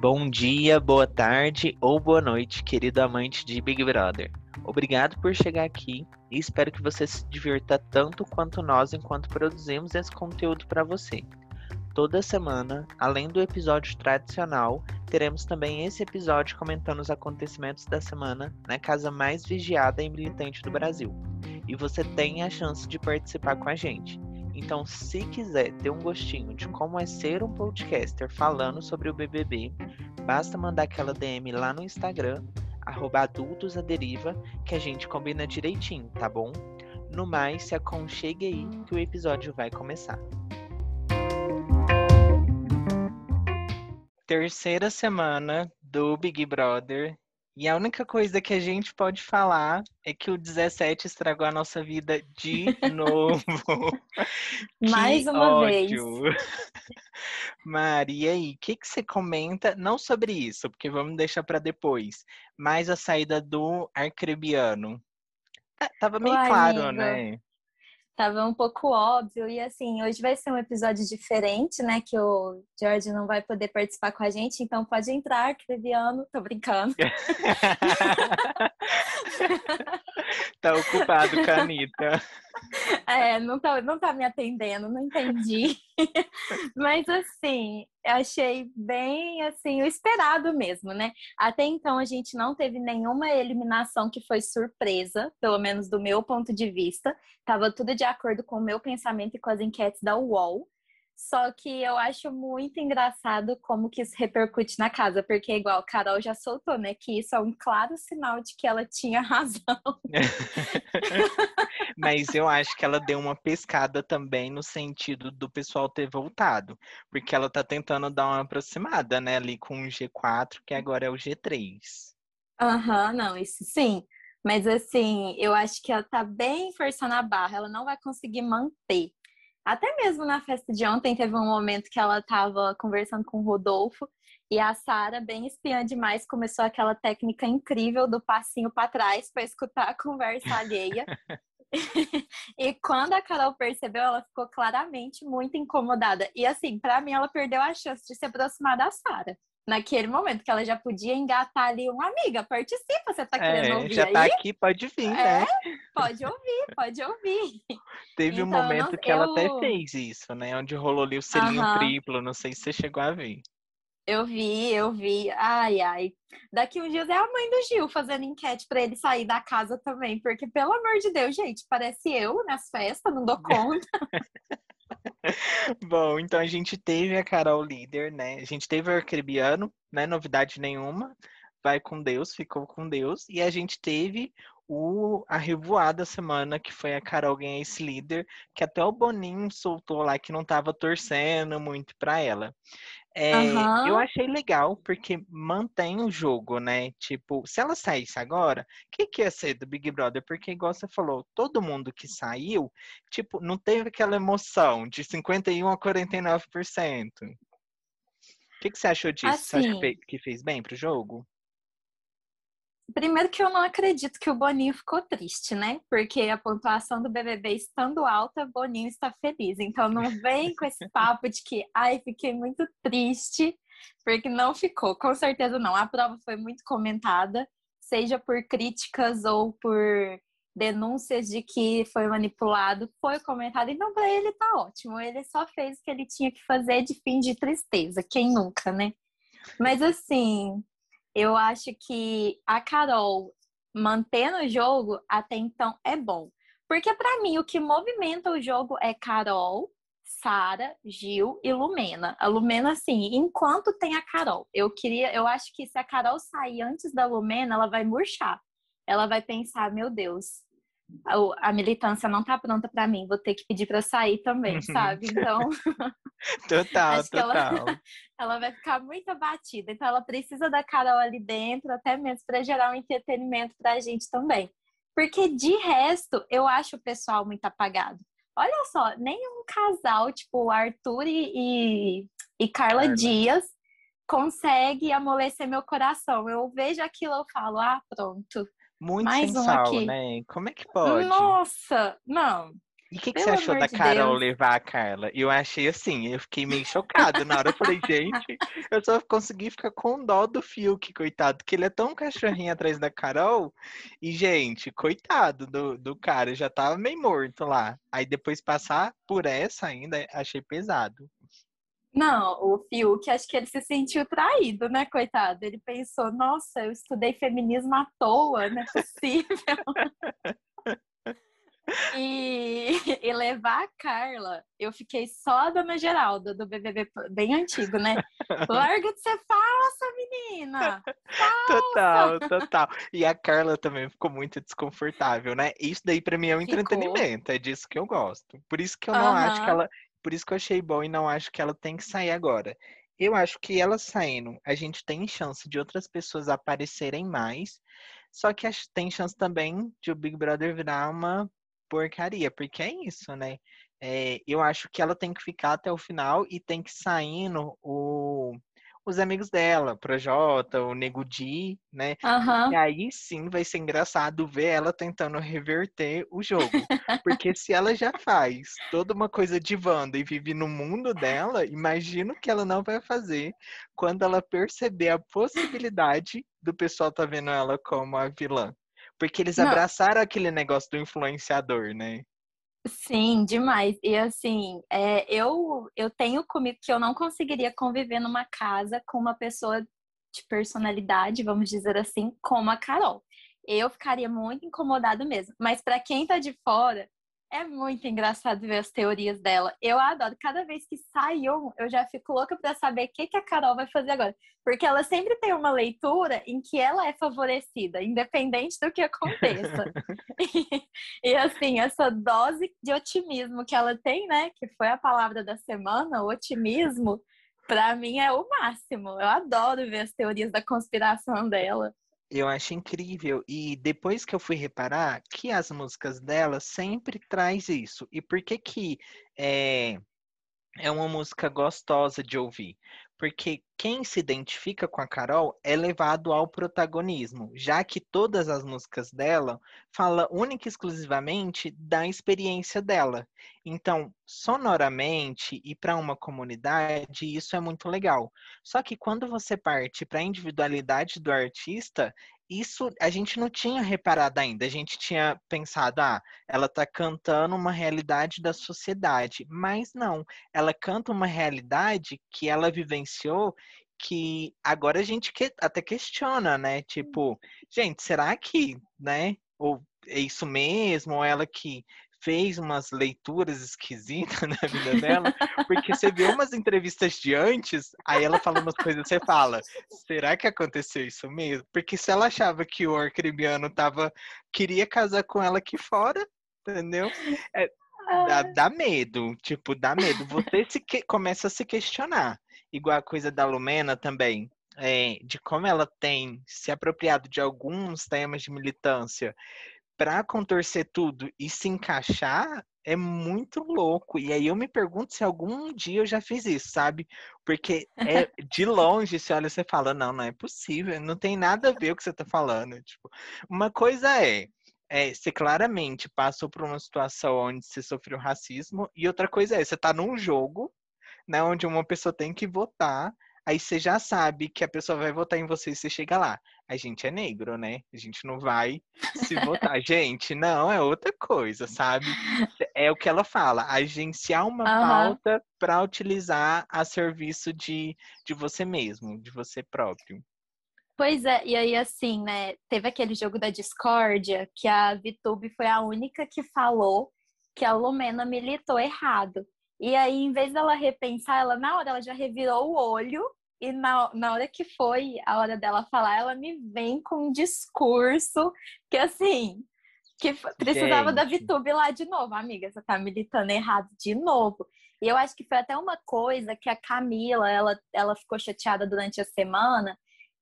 Bom dia, boa tarde ou boa noite, querido amante de Big Brother. Obrigado por chegar aqui e espero que você se divirta tanto quanto nós enquanto produzimos esse conteúdo para você. Toda semana, além do episódio tradicional, teremos também esse episódio comentando os acontecimentos da semana na casa mais vigiada e militante do Brasil. E você tem a chance de participar com a gente. Então, se quiser ter um gostinho de como é ser um podcaster falando sobre o BBB, basta mandar aquela DM lá no Instagram, adultosaderiva, que a gente combina direitinho, tá bom? No mais, se aconchegue aí que o episódio vai começar. Terceira semana do Big Brother e a única coisa que a gente pode falar é que o 17 estragou a nossa vida de novo. Mais uma ódio. vez. Maria, aí, o que, que você comenta? Não sobre isso, porque vamos deixar para depois. Mas a saída do Arcrebiano. É, tava meio claro, amigo. né? Tava um pouco óbvio. E assim, hoje vai ser um episódio diferente, né? Que o George não vai poder participar com a gente, então pode entrar, Creviano. Tô brincando. tá ocupado, Canita. É, não tá, não tá me atendendo, não entendi. Mas assim, achei bem assim, o esperado mesmo, né? Até então a gente não teve nenhuma eliminação que foi surpresa, pelo menos do meu ponto de vista. Tava tudo de acordo com o meu pensamento e com as enquetes da UOL. Só que eu acho muito engraçado como que isso repercute na casa, porque igual a Carol já soltou, né, que isso é um claro sinal de que ela tinha razão. Mas eu acho que ela deu uma pescada também no sentido do pessoal ter voltado, porque ela tá tentando dar uma aproximada, né, ali com o G4, que agora é o G3. Aham, uhum, não, isso sim. Mas assim, eu acho que ela tá bem forçando a barra, ela não vai conseguir manter. Até mesmo na festa de ontem teve um momento que ela estava conversando com o Rodolfo e a Sara, bem espiã demais, começou aquela técnica incrível do passinho para trás para escutar a conversa alheia. e quando a Carol percebeu, ela ficou claramente muito incomodada. E assim, para mim, ela perdeu a chance de se aproximar da Sara naquele momento, que ela já podia engatar ali uma amiga, participa, você tá querendo é, ouvir já aí? tá aqui, pode vir, né? É, pode ouvir, pode ouvir. Teve então, um momento não, que eu... ela até fez isso, né? Onde rolou ali o selinho uh -huh. triplo, não sei se você chegou a ver. Eu vi, eu vi. Ai, ai. Daqui uns dias é a mãe do Gil fazendo enquete para ele sair da casa também, porque pelo amor de Deus, gente, parece eu nas festas, não dou conta. Bom, então a gente teve a Carol líder, né? A gente teve o Arcrebiano, né? Novidade nenhuma. Vai com Deus, ficou com Deus. E a gente teve o, a revoada semana, que foi a Carol ganhar esse líder, que até o Boninho soltou lá que não estava torcendo muito para ela. É, uhum. Eu achei legal, porque mantém o jogo, né? Tipo, se ela saísse agora, o que, que ia ser do Big Brother? Porque, igual você falou, todo mundo que saiu, tipo, não teve aquela emoção de 51% a 49%. O que, que você achou disso? Assim, você acha que assim fez bem pro jogo? Primeiro que eu não acredito que o Boninho ficou triste, né? Porque a pontuação do BBB estando alta, Boninho está feliz. Então não vem com esse papo de que, ai, fiquei muito triste, porque não ficou. Com certeza não. A prova foi muito comentada, seja por críticas ou por denúncias de que foi manipulado, foi comentado. Então para ele tá ótimo. Ele só fez o que ele tinha que fazer de fim de tristeza. Quem nunca, né? Mas assim, eu acho que a Carol mantendo o jogo até então é bom. Porque para mim o que movimenta o jogo é Carol, Sara, Gil e Lumena. A Lumena, assim, enquanto tem a Carol, eu queria, eu acho que se a Carol sair antes da Lumena, ela vai murchar. Ela vai pensar, meu Deus, a, militância não tá pronta para mim, vou ter que pedir para sair também, sabe? Então, total, acho total. Ela, ela vai ficar muito abatida. Então, ela precisa da Carol ali dentro, até mesmo para gerar um entretenimento para a gente também. Porque de resto, eu acho o pessoal muito apagado. Olha só, nenhum casal, tipo Arthur e, e, e Carla, Carla Dias, consegue amolecer meu coração. Eu vejo aquilo, eu falo, ah, pronto muito Mais sem um né? Como é que pode? Nossa, não. E o que, que você achou da Carol Deus. levar a Carla? Eu achei assim, eu fiquei meio chocado na hora. Eu falei, gente, eu só consegui ficar com dó do Fiuk, coitado, que ele é tão cachorrinho atrás da Carol. E, gente, coitado do, do cara, já tava meio morto lá. Aí depois passar por essa ainda, achei pesado. Não, o Fiuk, acho que ele se sentiu traído, né, coitado? Ele pensou, nossa, eu estudei feminismo à toa, não é possível. E, e levar a Carla, eu fiquei só a Dona Geralda, do BBB bem antigo, né? Larga de ser falsa, menina! Total, total. E a Carla também ficou muito desconfortável, né? Isso daí pra mim é um Ficou. entretenimento, é disso que eu gosto. Por isso que eu não acho que ela, por isso que eu achei bom e não acho que ela tem que sair agora. Eu acho que ela saindo, a gente tem chance de outras pessoas aparecerem mais, só que tem chance também de o Big Brother virar uma porcaria, porque é isso, né? É, eu acho que ela tem que ficar até o final e tem que saindo o, os amigos dela, Projota, o Nego Di, né? Aham. E aí sim vai ser engraçado ver ela tentando reverter o jogo. Porque se ela já faz toda uma coisa de Wanda e vive no mundo dela, imagino que ela não vai fazer quando ela perceber a possibilidade do pessoal tá vendo ela como a vilã. Porque eles Não. abraçaram aquele negócio do influenciador, né? Sim, demais. E assim, é, eu, eu tenho comigo que eu não conseguiria conviver numa casa com uma pessoa de personalidade, vamos dizer assim, como a Carol. Eu ficaria muito incomodada mesmo. Mas para quem tá de fora, é muito engraçado ver as teorias dela. Eu adoro. Cada vez que sai um, eu já fico louca para saber o que, que a Carol vai fazer agora. Porque ela sempre tem uma leitura em que ela é favorecida, independente do que aconteça. E, assim, essa dose de otimismo que ela tem, né? Que foi a palavra da semana, o otimismo, pra mim é o máximo. Eu adoro ver as teorias da conspiração dela. Eu acho incrível. E depois que eu fui reparar que as músicas dela sempre traz isso. E por que que é, é uma música gostosa de ouvir? Porque quem se identifica com a Carol é levado ao protagonismo, já que todas as músicas dela falam única e exclusivamente da experiência dela. Então, sonoramente e para uma comunidade, isso é muito legal. Só que quando você parte para a individualidade do artista, isso a gente não tinha reparado ainda. A gente tinha pensado, ah, ela está cantando uma realidade da sociedade, mas não. Ela canta uma realidade que ela vivenciou que agora a gente que- até questiona, né? Tipo, gente, será que, né? Ou é isso mesmo? Ou ela que fez umas leituras esquisitas na vida dela? Porque você vê umas entrevistas de antes, aí ela fala umas coisas, você fala, será que aconteceu isso mesmo? Porque se ela achava que o arcribiano tava, queria casar com ela aqui fora, entendeu? Dá, dá medo, tipo, dá medo. Você se que- começa a se questionar. Igual a coisa da Lumena também, é, de como ela tem se apropriado de alguns temas de militância para contorcer tudo e se encaixar, é muito louco. E aí eu me pergunto se algum dia eu já fiz isso, sabe? Porque é de longe, você olha e você fala, não, não é possível, não tem nada a ver o que você tá falando. Tipo, uma coisa é é, você claramente passou por uma situação onde você sofreu racismo, e outra coisa é, você tá num jogo, né, onde uma pessoa tem que votar, aí você já sabe que a pessoa vai votar em você e você chega lá. A gente é negro, né? A gente não vai se votar. Gente, não, é outra coisa, sabe? É o que ela fala, agenciar uma Aham. pauta para utilizar a serviço de, de você mesmo, de você próprio. Pois é, e aí assim, né? Teve aquele jogo da discórdia que a VTube foi a única que falou que a Lumena militou errado. E aí, em vez dela repensar, ela na hora ela já revirou o olho e na, na hora que foi a hora dela falar, ela me vem com um discurso que assim, que precisava da Gente. VTube lá de novo, amiga, você tá militando errado de novo. E eu acho que foi até uma coisa que a Camila, ela, ela ficou chateada durante a semana,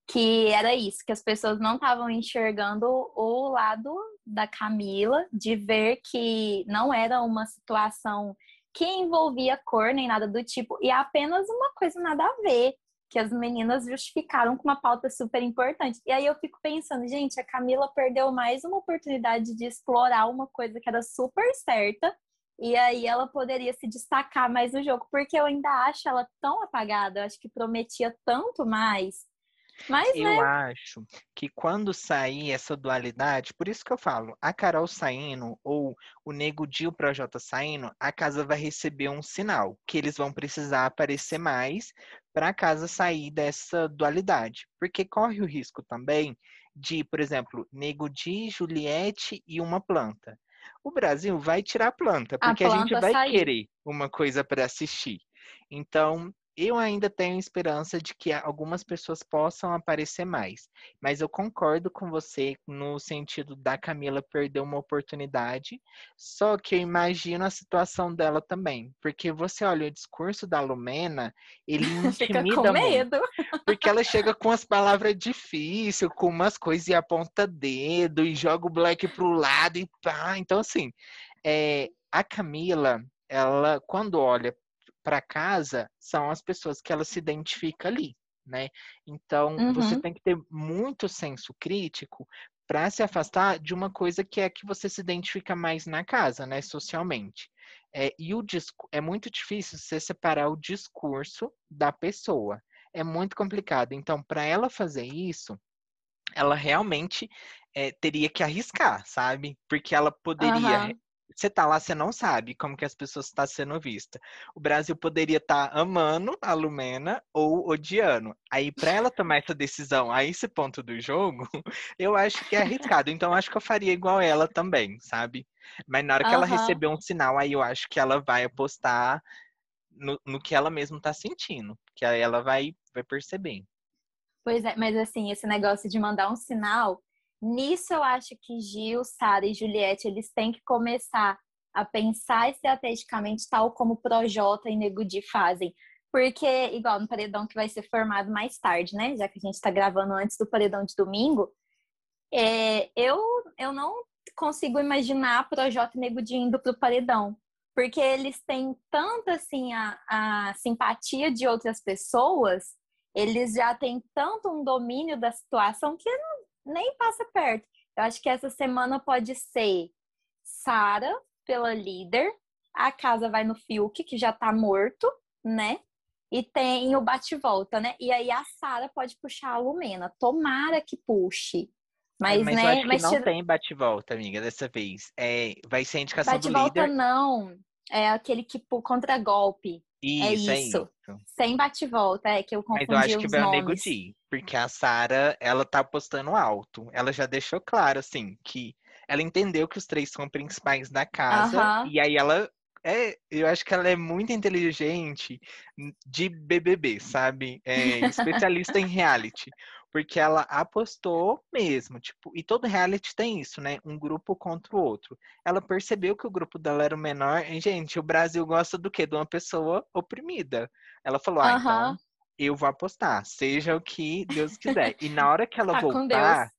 que era isso, que as pessoas não estavam enxergando o lado da Camila, de ver que não era uma situação que envolvia cor nem nada do tipo, e apenas uma coisa nada a ver, que as meninas justificaram com uma pauta super importante. E aí eu fico pensando, gente, a Camila perdeu mais uma oportunidade de explorar uma coisa que era super certa, E aí ela poderia se destacar mais no jogo, porque eu ainda acho ela tão apagada, eu acho que prometia tanto mais. Mas, eu né? acho que quando sair essa dualidade, por isso que eu falo, a Carol saindo ou o Nego Di o Projota saindo, a casa vai receber um sinal que eles vão precisar aparecer mais para casa sair dessa dualidade. Porque corre o risco também de, por exemplo, Nego Di, Juliette e uma planta o Brasil vai tirar a planta, porque a, planta a gente vai sair. querer uma coisa para assistir. Então, eu ainda tenho esperança de que algumas pessoas possam aparecer mais. Mas eu concordo com você no sentido da Camila perder uma oportunidade. Só que eu imagino a situação dela também. Porque você olha o discurso da Lumena, ele intimida muito. Porque ela chega com as palavras difíceis, com umas coisas e aponta dedo e joga o Black pro lado e pá. Então, assim, é, a Camila, ela, quando olha para casa são as pessoas que ela se identifica ali, né? Então, uhum. você tem que ter muito senso crítico para se afastar de uma coisa que é que você se identifica mais na casa, né, socialmente. É, e o é muito difícil você separar o discurso da pessoa. É muito complicado. Então, para ela fazer isso, ela realmente é, teria que arriscar, sabe? Porque ela poderia uhum você tá lá, você não sabe como que as pessoas estão tá sendo vistas. O Brasil poderia estar tá amando a Lumena ou odiando. Aí, para ela tomar essa decisão a esse ponto do jogo, eu acho que é arriscado. Então, acho que eu faria igual ela também, sabe? Mas na hora que uhum. ela receber um sinal, aí eu acho que ela vai apostar no, no que ela mesma tá sentindo. Que aí ela vai, vai perceber. Pois é, mas assim, esse negócio de mandar um sinal Nisso eu acho que Gil, Sara e Juliette, eles têm que começar a pensar estrategicamente tal como Projota e Negudi fazem. Porque, igual no paredão que vai ser formado mais tarde, né? Já que a gente está gravando antes do paredão de domingo, é, eu, eu não consigo imaginar Projota e Negudi indo para o paredão. Porque eles têm tanto assim a, a simpatia de outras pessoas, eles já têm tanto um domínio da situação que não, nem passa perto. Eu acho que essa semana pode ser Sara pela líder, a casa vai no Fiuk, que já tá morto, né? E tem o bate-volta, né? E aí a Sara pode puxar a Lumena. Tomara que puxe. Mas, é, mas né? eu acho que mas não tira... tem bate-volta, amiga, dessa vez. É, vai ser a indicação bate do líder. Bate-volta não. É aquele que contra golpe. É isso, é isso. É isso. Sem bate-volta, é que eu confundi Mas eu acho que vai o Nego Di, porque a Sara, ela tá apostando alto. Ela já deixou claro, assim, que ela entendeu que os três são principais da casa. Uh -huh. E aí ela é, eu acho que ela é muito inteligente de BBB, sabe? É, especialista em reality porque ela apostou mesmo, tipo, e todo reality tem isso, né? Um grupo contra o outro. Ela percebeu que o grupo dela era o menor, e, gente, o Brasil gosta do quê? De uma pessoa oprimida. Ela falou, ah, então eu vou apostar, seja o que Deus quiser. E na hora que ela tá voltar,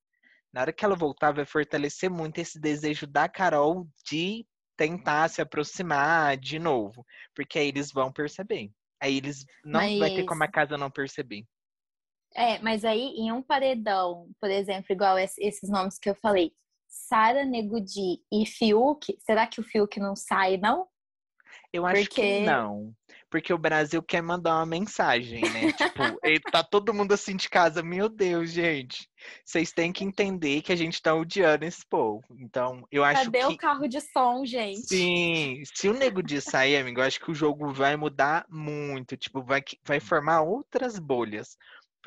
na hora que ela voltar, vai fortalecer muito esse desejo da Carol de tentar se aproximar de novo, porque aí eles vão perceber. Aí eles não Mas... vai ter como a casa não perceber. É, mas aí em um paredão, por exemplo, igual esses nomes que eu falei, Sara Negudi e Fiuk, será que o Fiuk não sai, não? Eu acho Porque... que não. Porque o Brasil quer mandar uma mensagem, né? tipo, tá todo mundo assim de casa, meu Deus, gente. Vocês têm que entender que a gente tá odiando esse povo. Então, eu acho Cadê que... o carro de som, gente? Sim. Se o Nego de sair, amigo, eu acho que o jogo vai mudar muito. Tipo, vai, vai formar outras bolhas.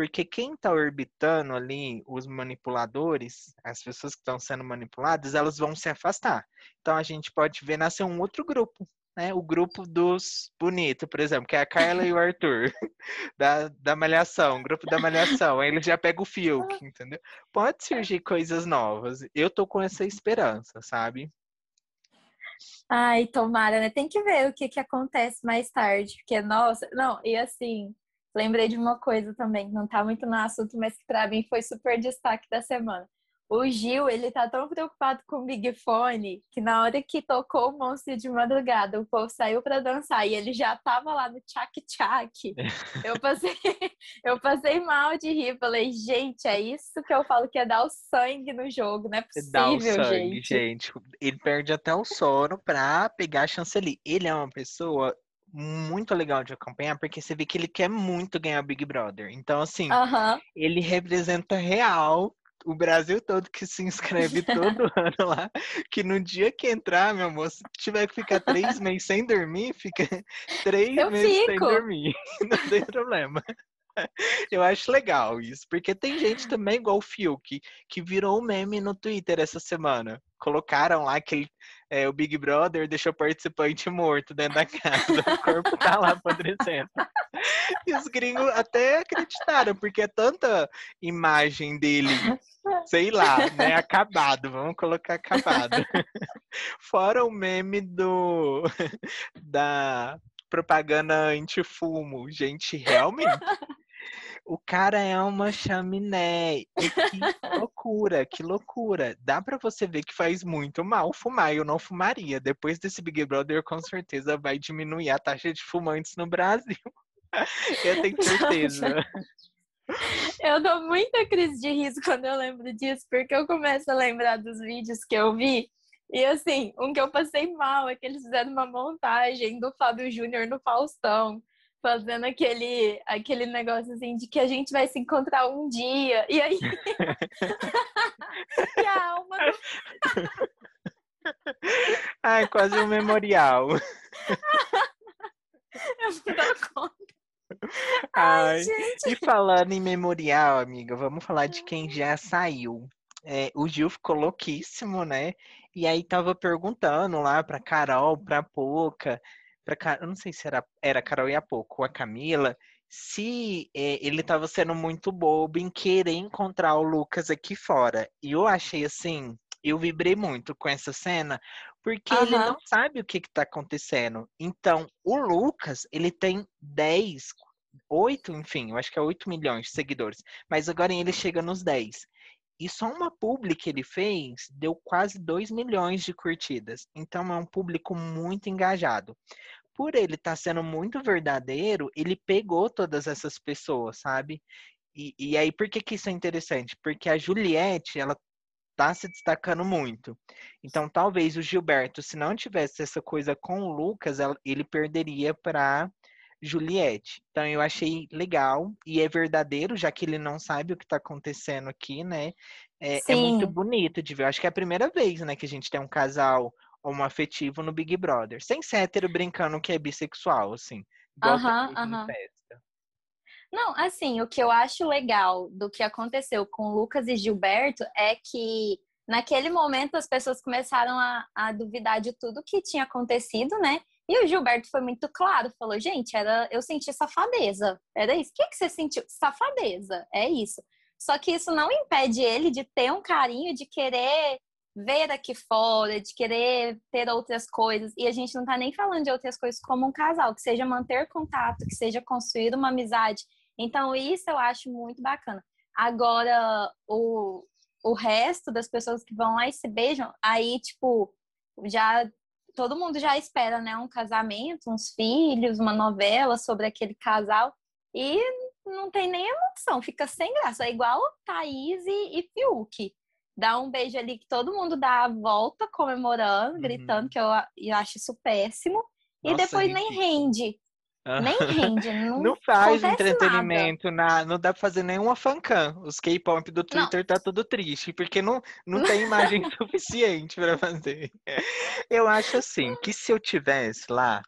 Porque quem está orbitando ali, os manipuladores, as pessoas que estão sendo manipuladas, elas vão se afastar. Então a gente pode ver nascer um outro grupo, né? O grupo dos bonitos, por exemplo, que é a Carla e o Arthur, da, da Malhação, o grupo da Malhação. Aí ele já pega o Fiuk, entendeu? Pode surgir coisas novas. Eu tô com essa esperança, sabe? Ai, tomara, né? Tem que ver o que, que acontece mais tarde, porque, nossa, não, e assim, Lembrei de uma coisa também, não tá muito no assunto, mas que para mim foi super destaque da semana. O Gil, ele tá tão preocupado com o Big Fone que na hora que tocou o monstro de madrugada, o povo saiu para dançar e ele já tava lá no tchac-tchac. Eu passei, eu passei mal de rir. Falei, gente, é isso que eu falo que é dar o sangue no jogo, não é possível, Dá o sangue, gente. gente. Ele perde até o sono pra pegar a chanceler. Ele é uma pessoa muito legal de acompanhar, porque você vê que ele quer muito ganhar Big Brother. Então, assim, ele representa real o Brasil todo que se inscreve todo ano lá, que no dia que entrar, meu amor, se tiver que ficar três meses sem dormir, fica três Eu meses fico. sem dormir. Não tem problema. Eu acho legal isso, porque tem gente também igual o Fiuk, que virou um meme no Twitter essa semana. Colocaram lá que ele, é, o Big Brother deixou o participante morto dentro da casa, o corpo tá lá apodrecendo. E os gringos até acreditaram, porque é tanta imagem dele, sei lá, né, acabado, vamos colocar acabado. Fora o meme do da propaganda anti-fumo, gente, realmente o cara é uma chaminé. Que loucura, que loucura. Dá para você ver que faz muito mal fumar. Eu não fumaria. Depois desse Big Brother, com certeza vai diminuir a taxa de fumantes no Brasil. Eu tenho certeza. Eu dou muita crise de riso quando eu lembro disso, porque eu começo a lembrar dos vídeos que eu vi. E assim, um que eu passei mal é que eles fizeram uma montagem do Fábio Júnior no Faustão fazendo aquele, aquele negócio assim de que a gente vai se encontrar um dia. E aí. e a alma. Ai, quase um memorial. Eu não dou conta. Ai, Ai e falando em memorial, amiga, vamos falar de quem já saiu. É, o Gil ficou louquíssimo, né? E aí tava perguntando lá pra Carol, pra Poca, para eu não sei se era era a Carol e a pouco, a Camila, se é, ele estava sendo muito bobo em querer encontrar o Lucas aqui fora. E eu achei assim, eu vibrei muito com essa cena, porque uhum. ele não sabe o que está acontecendo. Então, o Lucas, ele tem 10, 8, enfim, eu acho que é 8 milhões de seguidores. Mas agora ele chega nos 10. E só uma publi que ele fez deu quase 2 milhões de curtidas. Então é um público muito engajado. Por ele estar tá sendo muito verdadeiro, ele pegou todas essas pessoas, sabe? E, e aí, por que, que isso é interessante? Porque a Juliette, ela tá se destacando muito. Então, talvez o Gilberto, se não tivesse essa coisa com o Lucas, ele perderia para Juliette. Então eu achei legal e é verdadeiro, já que ele não sabe o que está acontecendo aqui, né? É, é, muito bonito de ver. Eu acho que é a primeira vez, né, que a gente tem um casal homoafetivo no Big Brother. Sem ser hétero brincando que é bissexual, assim. Aham, aham. Não, assim, o que eu acho legal do que aconteceu com Lucas e Gilberto é que naquele momento as pessoas começaram a, a duvidar de tudo que tinha acontecido, né? E o Gilberto foi muito claro, falou, gente, era, eu senti safadeza. Era isso. O que, que você sentiu? Safadeza, é isso. Só que isso não impede ele de ter um carinho, de querer ver aqui fora, de querer ter outras coisas. E a gente não tá nem falando de outras coisas como um casal, que seja manter contato, que seja construir uma amizade. Então, isso eu acho muito bacana. Agora, o, o resto das pessoas que vão lá e se beijam, aí, tipo, já todo mundo já espera, né? Um casamento, uns filhos, uma novela sobre aquele casal. E não tem nem emoção, fica sem graça. É igual Thaís e, e Fiuk. Dá um beijo ali que todo mundo dá a volta comemorando, uhum. gritando, que eu, eu acho isso péssimo. Nossa, e depois nem rende. Nem rende. Não, não faz entretenimento, na, não dá pra fazer nenhuma fancam. Os K-pop do Twitter não. tá tudo triste, porque não, não tem imagem suficiente para fazer. Eu acho assim, que se eu tivesse lá,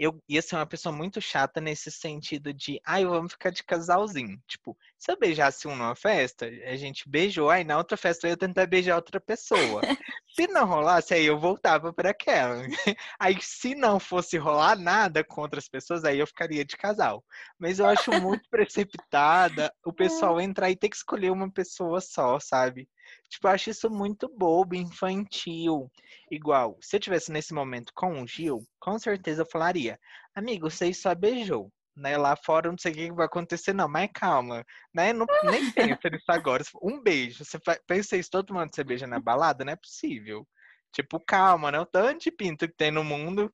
eu ia ser uma pessoa muito chata nesse sentido de, ai, ah, vamos ficar de casalzinho. Tipo, se eu beijasse um numa festa, a gente beijou, aí na outra festa eu ia tentar beijar outra pessoa. se não rolasse, aí eu voltava para aquela. Aí se não fosse rolar nada com outras pessoas, aí eu ficaria de casal. Mas eu acho muito precipitada o pessoal entrar e ter que escolher uma pessoa só, sabe? Tipo, eu acho isso muito bobo, infantil. Igual, se eu tivesse nesse momento com o Gil, com certeza eu falaria, amigo, você só beijou. né? Lá fora não sei o que vai acontecer, não, mas calma, né? Não, nem pensa nisso agora. Um beijo. Você pensa isso todo mundo você beija na balada? Não é possível. Tipo, calma, né? O tanto de pinto que tem no mundo,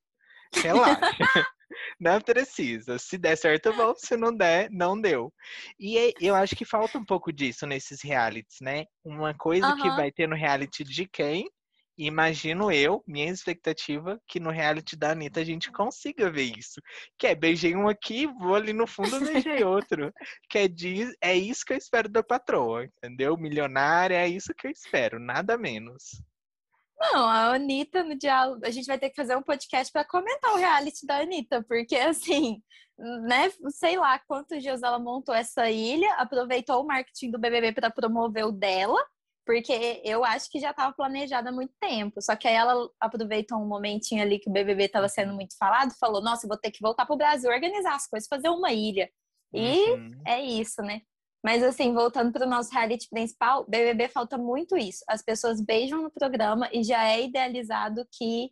relaxa. não precisa. Se der certo, bom. Se não der, não deu. E eu acho que falta um pouco disso nesses realities, né? Uma coisa uhum. que vai ter no reality de quem imagino eu, minha expectativa, que no reality da Anitta a gente consiga ver isso. Que é, beijei um aqui, vou ali no fundo, beijei outro. que é, diz, é isso que eu espero da patroa, entendeu? Milionária, é isso que eu espero, nada menos. Não, a Anitta no diálogo, a gente vai ter que fazer um podcast para comentar o reality da Anitta, porque assim, né, sei lá quantos dias ela montou essa ilha, aproveitou o marketing do BBB para promover o dela, porque eu acho que já estava planejada há muito tempo. Só que aí ela aproveitou um momentinho ali que o BBB estava sendo muito falado, falou: Nossa, vou ter que voltar para o Brasil, organizar as coisas, fazer uma ilha. E uhum. é isso, né? Mas assim, voltando para o nosso reality principal, BBB falta muito isso. As pessoas beijam no programa e já é idealizado que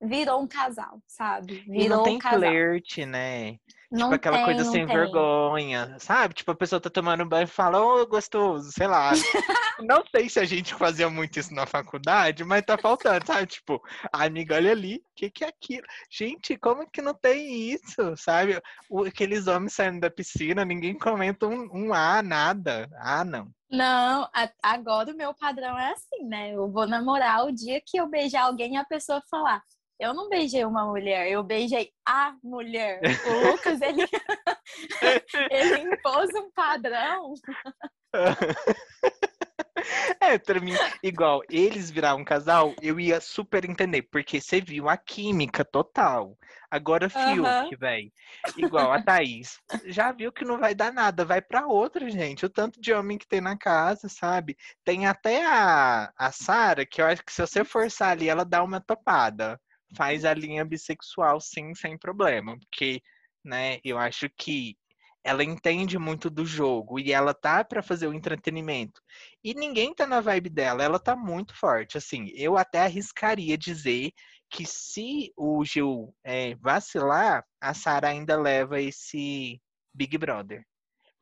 virou um casal, sabe? Virou e não tem um casal. flerte, né? Não tipo aquela tem, coisa sem tem. vergonha, sabe? Tipo, a pessoa tá tomando banho e fala, ô, gostoso, sei lá. não sei se a gente fazia muito isso na faculdade, mas tá faltando, sabe? Tipo, amiga, olha ali, o que, que é aquilo? Gente, como que não tem isso, sabe? O, aqueles homens saindo da piscina, ninguém comenta um, um ah, nada. Ah, não. Não, a- agora o meu padrão é assim, né? Eu vou namorar o dia que eu beijar alguém e a pessoa falar. Eu não beijei uma mulher, eu beijei a mulher. O Lucas, ele, ele impôs um padrão. É, pra mim, igual, eles virar um casal, eu ia super entender, porque você viu a química total. Agora. Fiuk, velho, igual a Thaís, já viu que não vai dar nada, vai pra outra, gente. O tanto de homem que tem na casa, sabe? Tem até a, a Sara, que eu acho que se você forçar ali, ela dá uma topada. Faz a linha bissexual, sim, sem problema. Porque, né, eu acho que ela entende muito do jogo e ela tá pra fazer o entretenimento. E ninguém tá na vibe dela, ela tá muito forte. Assim, eu até arriscaria dizer que se o Gil é, vacilar, a Sara ainda leva esse Big Brother.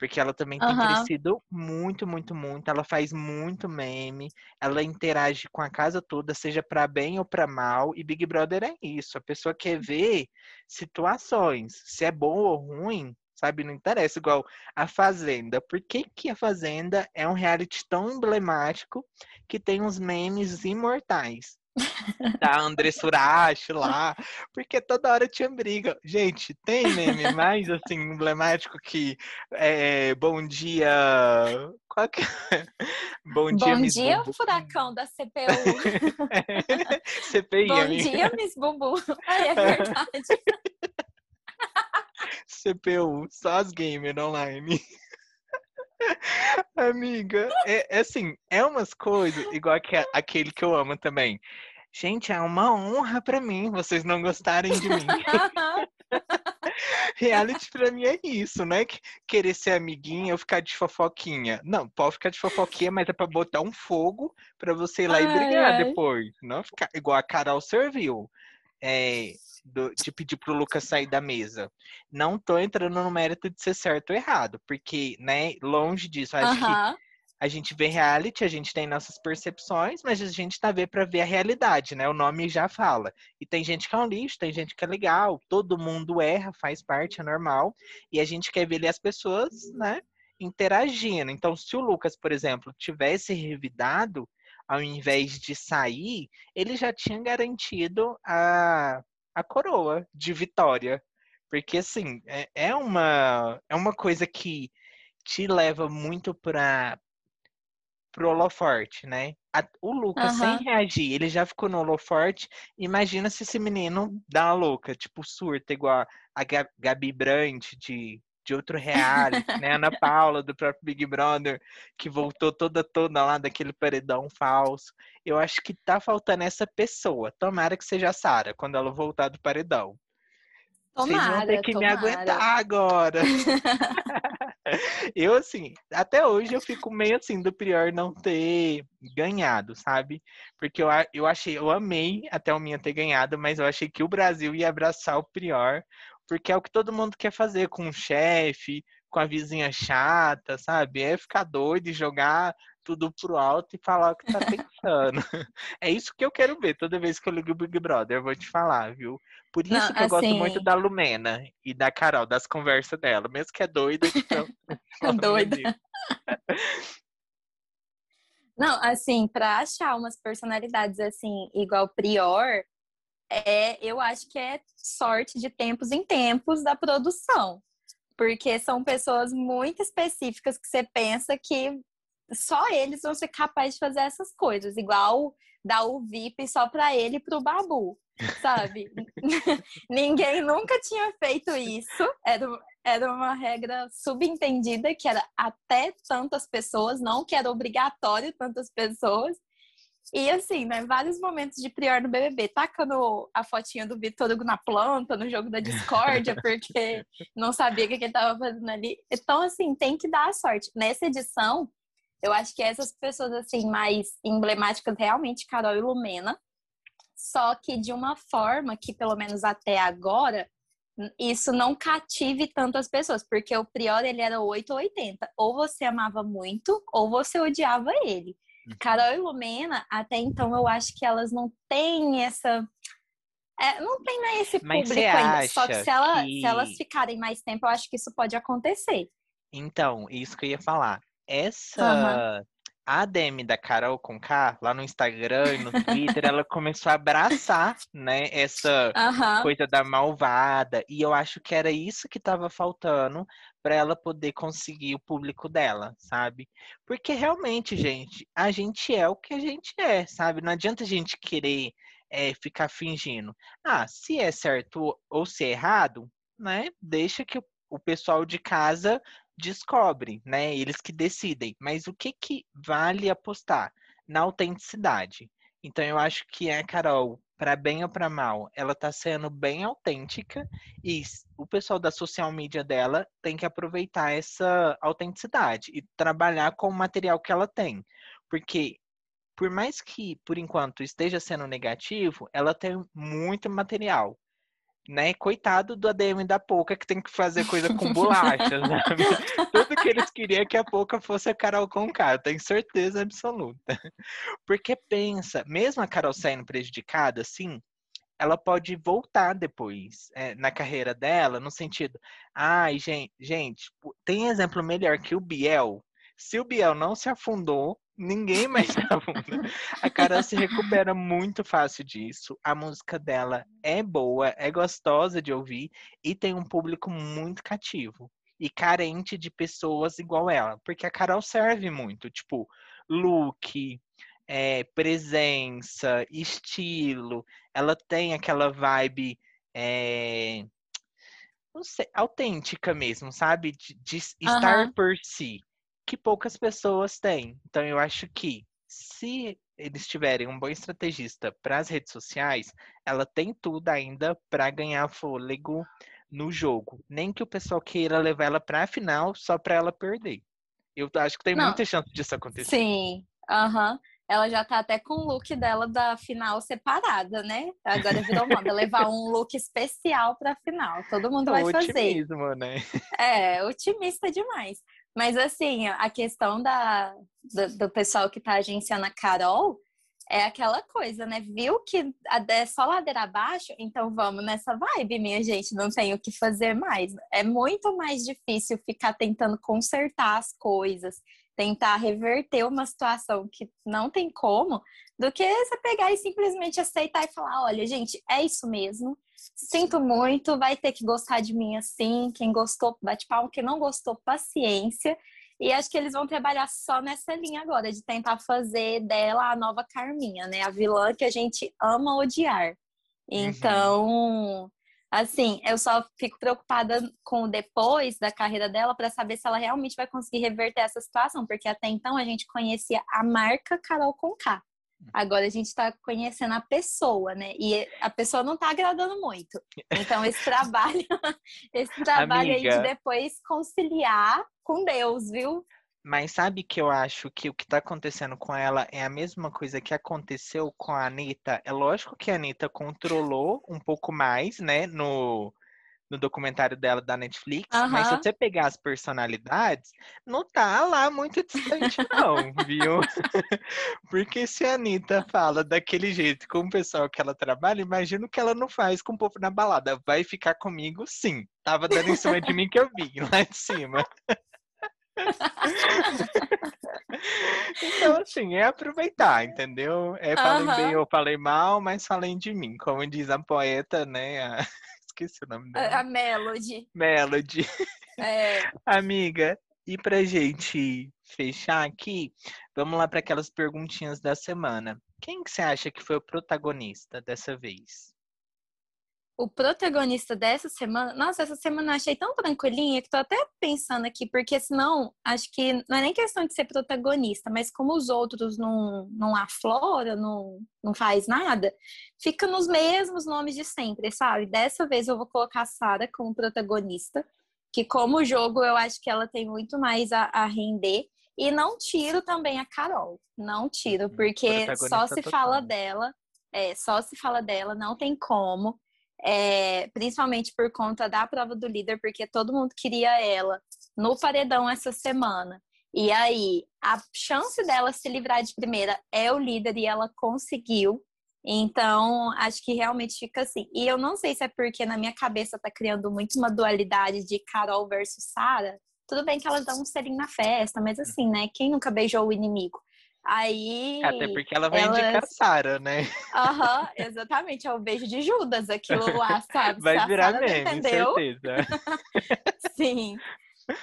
Porque ela também tem Aham. crescido muito, muito, muito. Ela faz muito meme. Ela interage com a casa toda, seja pra bem ou pra mal. E Big Brother é isso. A pessoa quer ver situações. Se é bom ou ruim, sabe? Não interessa. Igual a Fazenda. Por que, que a Fazenda é um reality tão emblemático que tem uns memes imortais? Da André Suracho lá, porque toda hora tinha briga. Gente, tem meme mais assim emblemático que é, Bom dia. Qual que é? Bom dia, Bom Miss dia, Bumbum. furacão da CPU. CPI, Bom amiga. dia, Miss Bumbum. Ai, é verdade. CPU, só as gamer online. Amiga, é, é assim, é umas coisas, igual aque- aquele que eu amo também. Gente, é uma honra pra mim vocês não gostarem de mim. Reality pra mim é isso, não é que querer ser amiguinha ou ficar de fofoquinha. Não, pode ficar de fofoquinha, mas é pra botar um fogo pra você ir lá e Ai, brigar ai. depois. Não ficar igual a Carol serviu. É, do- de pedir pro Lucas sair da mesa. Não tô entrando no mérito de ser certo ou errado, porque, né, longe disso, acho que Aham. A gente vê reality, a gente tem nossas percepções, mas a gente tá vendo pra ver a realidade, né? O nome já fala. E tem gente que é um lixo, tem gente que é legal, todo mundo erra, faz parte, é normal. E a gente quer ver ali as pessoas, né, interagindo. Então, se o Lucas, por exemplo, tivesse revidado, ao invés de sair, ele já tinha garantido a, a coroa de vitória. Porque, assim, é, é uma, é uma coisa que te leva muito para pro holoforte, né? A- o Lucas, sem Aham. reagir, ele já ficou no holoforte. Imagina se esse menino dá uma louca, tipo, surta, igual a Ga- Gabi Brandt de, de outro reality, né? Ana Paula, do próprio Big Brother, que voltou toda, toda lá daquele paredão falso. Eu acho que tá faltando essa pessoa. Tomara que seja a Sara, quando ela voltar do paredão. Vocês vão ter Tomara, que me tomara. aguentar agora. Eu, assim, até hoje eu fico meio assim do Prior não ter ganhado, sabe? Porque eu, eu achei, eu amei até o Minha ter ganhado, mas eu achei que o Brasil ia abraçar o Prior, Porque é o que todo mundo quer fazer com o chefe, com a vizinha chata, sabe? É ficar doido e jogar tudo pro alto e falar o que tá pensando. é isso que eu quero ver toda vez que eu ligo o Big Brother, eu vou te falar, viu? Por isso Não, que eu gosto assim muito da Lumena e da Carol, das conversas dela, mesmo que é doida. Então, Doida. Não, assim, para achar umas personalidades assim, igual Prior, é, eu acho que é sorte de tempos em tempos da produção. Porque são pessoas muito específicas que você pensa que só eles vão ser capazes de fazer essas coisas, igual dar o VIP só para ele e pro Babu, sabe? Ninguém nunca tinha feito isso. Era, era uma regra subentendida que era até tantas pessoas, não que era obrigatório tantas pessoas. E assim, né, vários momentos de prior no BBB, tacando a fotinha do Vitor Hugo na planta, no jogo da discórdia, porque não sabia o que ele tava fazendo ali. Então, assim, tem que dar a sorte. Nessa edição, eu acho que essas pessoas, assim, mais emblemáticas, realmente, Carol e Lumena, só que de uma forma que, pelo menos até agora, isso não cative tantas pessoas, porque o Prior ele era 8 ou 80. Ou você amava muito, ou você odiava ele. Uhum. Carol e Lumena, até então, eu acho que elas não têm essa. É, não tem né, esse público ainda. Só que se, ela, que se, elas ficarem mais tempo, eu acho que isso pode acontecer. Então, isso que eu ia falar. Essa. Uhum. A DM da Carol com K, lá no Instagram e no Twitter, ela começou a abraçar, né, essa uhum. coisa da malvada. E eu acho que era isso que estava faltando para ela poder conseguir o público dela, sabe? Porque realmente, gente, a gente é o que a gente é, sabe? Não adianta a gente querer é, ficar fingindo. Ah, se é certo ou se é errado, né? Deixa que o pessoal de casa descobre, né? Eles que decidem. Mas o que que vale apostar? Na autenticidade. Então eu acho que a Carol para bem ou para mal, ela está sendo bem autêntica e o pessoal da social media dela tem que aproveitar essa autenticidade e trabalhar com o material que ela tem. Porque por mais que por enquanto esteja sendo negativo, ela tem muito material né? Coitado do ADM da Pouca que tem que fazer coisa com bolacha, sabe? Tudo que eles queriam é que a Pouca fosse a Carol Conká, eu tenho certeza absoluta. Porque pensa, mesmo a Carol saindo prejudicada, assim, ela pode voltar depois é, na carreira dela, no sentido, ai, gente, gente, tem exemplo melhor que o Biel. Se o Biel não se afundou, ninguém mais afunda. A Carol se recupera muito fácil disso. A música dela é boa, é gostosa de ouvir e tem um público muito cativo e carente de pessoas igual ela, porque a Carol serve muito, tipo, look, é, presença, estilo. Ela tem aquela vibe é, não sei, autêntica mesmo, sabe? De, de estar uhum. por si que poucas pessoas têm. Então eu acho que se eles tiverem um bom estrategista para as redes sociais, ela tem tudo ainda para ganhar fôlego no jogo. Nem que o pessoal queira levar ela para a final só para ela perder. Eu acho que tem Não. muita chance disso acontecer. Sim, aham. Uhum. Ela já tá até com o look dela da final separada, né? Agora virou moda levar um look especial pra final. Todo mundo vai otimismo, fazer. né? É, otimista demais. Mas assim, a questão da, do, do pessoal que está agenciando a Carol é aquela coisa, né? Viu que é só ladeira abaixo, então vamos nessa vibe, minha gente, não tem o que fazer mais. É muito mais difícil ficar tentando consertar as coisas, tentar reverter uma situação que não tem como, do que você pegar e simplesmente aceitar e falar: olha, gente, é isso mesmo. Sinto muito, vai ter que gostar de mim assim. Quem gostou, bate palma. Quem não gostou, paciência. E acho que eles vão trabalhar só nessa linha agora, de tentar fazer dela a nova Carminha, né? A vilã que a gente ama odiar. Uhum. Então, uhum. Assim, eu só fico preocupada com o depois da carreira dela para saber se ela realmente vai conseguir reverter essa situação, porque até então a gente conhecia a marca Carol Conká. Agora a gente está conhecendo a pessoa, né? E a pessoa não está agradando muito. Então, esse trabalho, esse trabalho Amiga, aí de depois conciliar com Deus, viu? Mas sabe que eu acho que o que está acontecendo com ela é a mesma coisa que aconteceu com a Anitta. É lógico que a Anitta controlou um pouco mais, né, no, no documentário dela da Netflix, mas se você pegar as personalidades, não tá lá muito distante, não, viu? Porque se a Anitta fala daquele jeito com o pessoal que ela trabalha, imagino que ela não faz com o povo na balada. Vai ficar comigo, sim. Tava dando em cima de mim que eu vi, lá de cima. Então, assim, é aproveitar, entendeu? É falei bem ou falei mal, mas falei de mim. Como diz a poeta, né? A... Esqueci o nome dela. A Melody. Melody. É. Amiga, e pra gente fechar aqui, vamos lá para aquelas perguntinhas da semana. Quem que você acha que foi o protagonista dessa vez? O protagonista dessa semana, nossa, essa semana eu achei tão tranquilinha que tô até pensando aqui, porque senão acho que não é nem questão de ser protagonista, mas como os outros não, não aflora, não, não faz nada, fica nos mesmos nomes de sempre, sabe? Dessa vez eu vou colocar a Sarah como protagonista, que como jogo eu acho que ela tem muito mais a, a render. E não tiro também a Carol, não tiro, uhum. porque só se total. fala dela, é, só se fala dela, não tem como é, principalmente por conta da prova do líder, porque todo mundo queria ela no paredão essa semana. E aí, a chance dela se livrar de primeira é o líder e ela conseguiu. Então, acho que realmente fica assim. E eu não sei se é porque na minha cabeça tá criando muito uma dualidade de Carol versus Sara. Tudo bem que elas dão um selinho na festa, mas assim, né? Quem nunca beijou o inimigo? Aí. Até porque ela vai elas... indicar Sara, né? Aham, uhum, exatamente. É o beijo de Judas, aquilo lá, sabe? Vai virar meme, entendeu? certeza. Sim.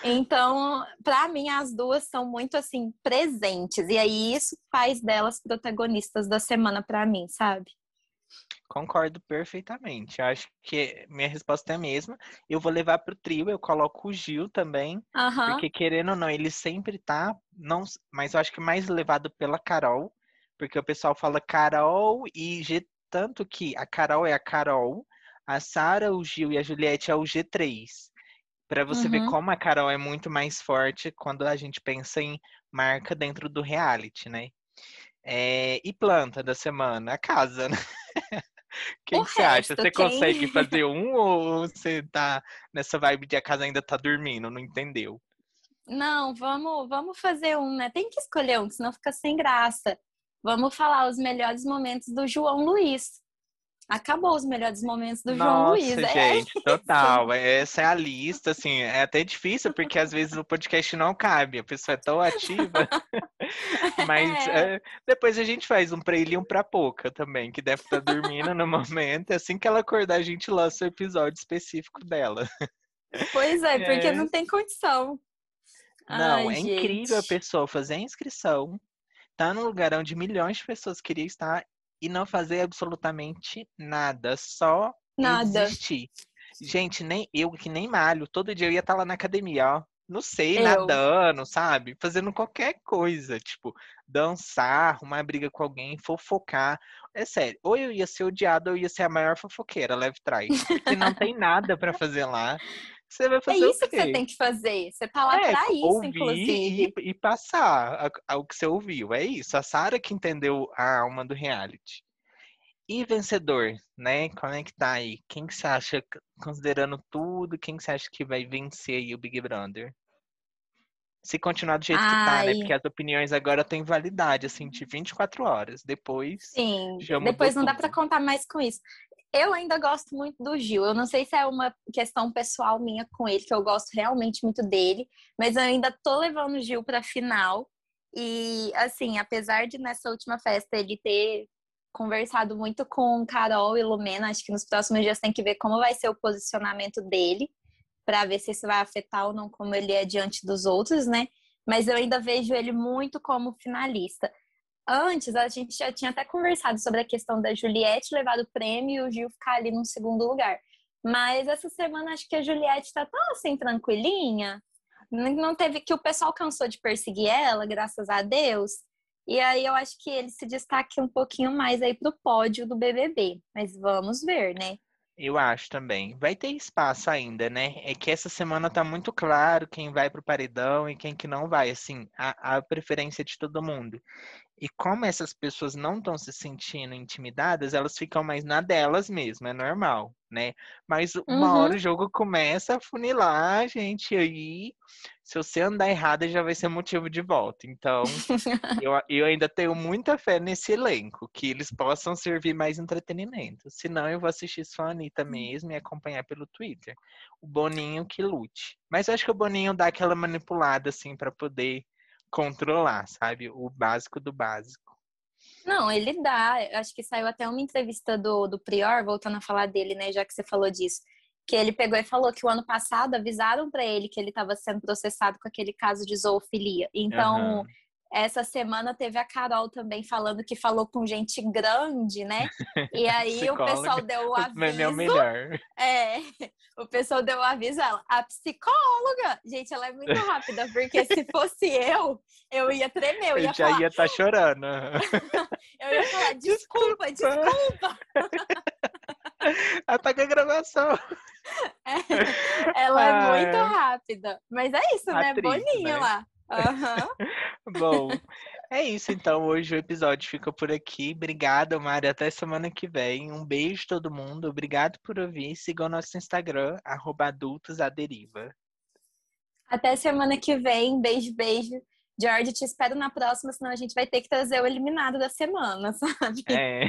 Então, para mim, as duas são muito assim presentes. E aí isso faz delas protagonistas da semana para mim, sabe? Concordo perfeitamente. Acho que minha resposta é a mesma. Eu vou levar pro trio, eu coloco o Gil também. Uhum. Porque querendo ou não, ele sempre tá. Não, mas eu acho que mais levado pela Carol. Porque o pessoal fala Carol e G. Tanto que a Carol é a Carol, a Sara, o Gil e a Juliette é o G3. Para você uhum. ver como a Carol é muito mais forte quando a gente pensa em marca dentro do reality, né? É, e planta da semana, a casa, né? Quem você acha? Você quem... consegue fazer um ou você tá nessa vibe de a casa ainda tá dormindo? Não entendeu? Não, vamos, vamos fazer um, né? Tem que escolher um, senão fica sem graça. Vamos falar os melhores momentos do João Luiz acabou os melhores momentos do Nossa, João Luiz. É gente, é total. Essa é a lista, assim, é até difícil, porque às vezes o podcast não cabe, a pessoa é tão ativa. Mas é. É, depois a gente faz um pra ele e um pra pouca também, que deve estar tá dormindo no momento. Assim que ela acordar, a gente lança o um episódio específico dela. Pois é, porque é. não tem condição. Não, Ai, é gente. incrível a pessoa fazer a inscrição, tá num lugar onde milhões de pessoas queriam estar e não fazer absolutamente nada, só nada. existir. Gente, nem eu que nem malho, todo dia eu ia estar tá lá na academia, ó. Não sei, eu. nadando, sabe? Fazendo qualquer coisa, tipo, dançar, arrumar briga com alguém, fofocar. É sério, ou eu ia ser odiada ou eu ia ser a maior fofoqueira, leve trás. Porque não tem nada para fazer lá. Você vai é fazer é isso que você tem que fazer. Você tá lá é, pra isso, inclusive. E, e passar o que você ouviu. É isso. A Sara que entendeu a alma do reality. E vencedor, né? Como é que tá aí? Quem que você acha, considerando tudo, quem que você acha que vai vencer aí o Big Brother? Se continuar do jeito Ai. que tá, né? Porque as opiniões agora têm validade, assim, de 24 horas. Depois. Sim, depois não tudo. dá para contar mais com isso. Eu ainda gosto muito do Gil. Eu não sei se é uma questão pessoal minha com ele, que eu gosto realmente muito dele, mas eu ainda tô levando o Gil pra final. E, assim, apesar de nessa última festa ele ter conversado muito com Carol e Lumena, acho que nos próximos dias tem que ver como vai ser o posicionamento dele, para ver se isso vai afetar ou não como ele é diante dos outros, né? Mas eu ainda vejo ele muito como finalista. Antes, a gente já tinha até conversado sobre a questão da Juliette levar o prêmio e o Gil ficar ali no segundo lugar. Mas essa semana acho que a Juliette tá tão assim tranquilinha, não teve que o pessoal cansou de perseguir ela, graças a Deus. E aí eu acho que ele se destaque um pouquinho mais aí pro pódio do BBB. Mas vamos ver, né? Eu acho também. Vai ter espaço ainda, né? É que essa semana tá muito claro quem vai pro paredão e quem que não vai, assim, a, a preferência de todo mundo. E como essas pessoas não estão se sentindo intimidadas, elas ficam mais na delas mesmo, é normal, né? Mas uma Uhum. hora o jogo começa a funilar, gente, e aí se você andar errado já vai ser motivo de volta. Então, eu, a- eu ainda tenho muita fé nesse elenco, que eles possam servir mais entretenimento. Senão eu vou assistir só a Anitta mesmo e acompanhar pelo Twitter. O Boninho que lute. Mas eu acho que o Boninho dá aquela manipulada, assim, pra poder controlar, sabe? O básico do básico. Não, ele dá. Acho que saiu até uma entrevista do, do Prior, voltando a falar dele, né? Já que você falou disso. Que ele pegou e falou que o ano passado avisaram pra ele que ele estava sendo processado com aquele caso de zoofilia. Então, Aham. Essa semana teve a Carol também falando que falou com gente grande, né? E aí o pessoal deu o é aviso. melhor. É, o pessoal deu o aviso, ela, a psicóloga. Gente, ela é muito rápida, porque se fosse eu, eu ia tremer, eu Eu ia já falar, ia estar chorando. eu ia falar, desculpa, desculpa. Apaga a gravação. É, ela é Ah, muito é. rápida. Mas é isso, né? Atriz, Boninho né? lá. Aham. Bom, é isso então. Hoje o episódio fica por aqui. Obrigado, Mari. Até semana que vem. Um beijo todo mundo. Obrigado por ouvir. Sigam nosso Instagram, arroba adultos à deriva. Até semana que vem. Beijo, beijo. George, te espero na próxima, senão a gente vai ter que trazer o eliminado da semana, sabe? É.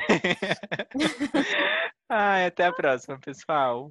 Ai, até a próxima, pessoal.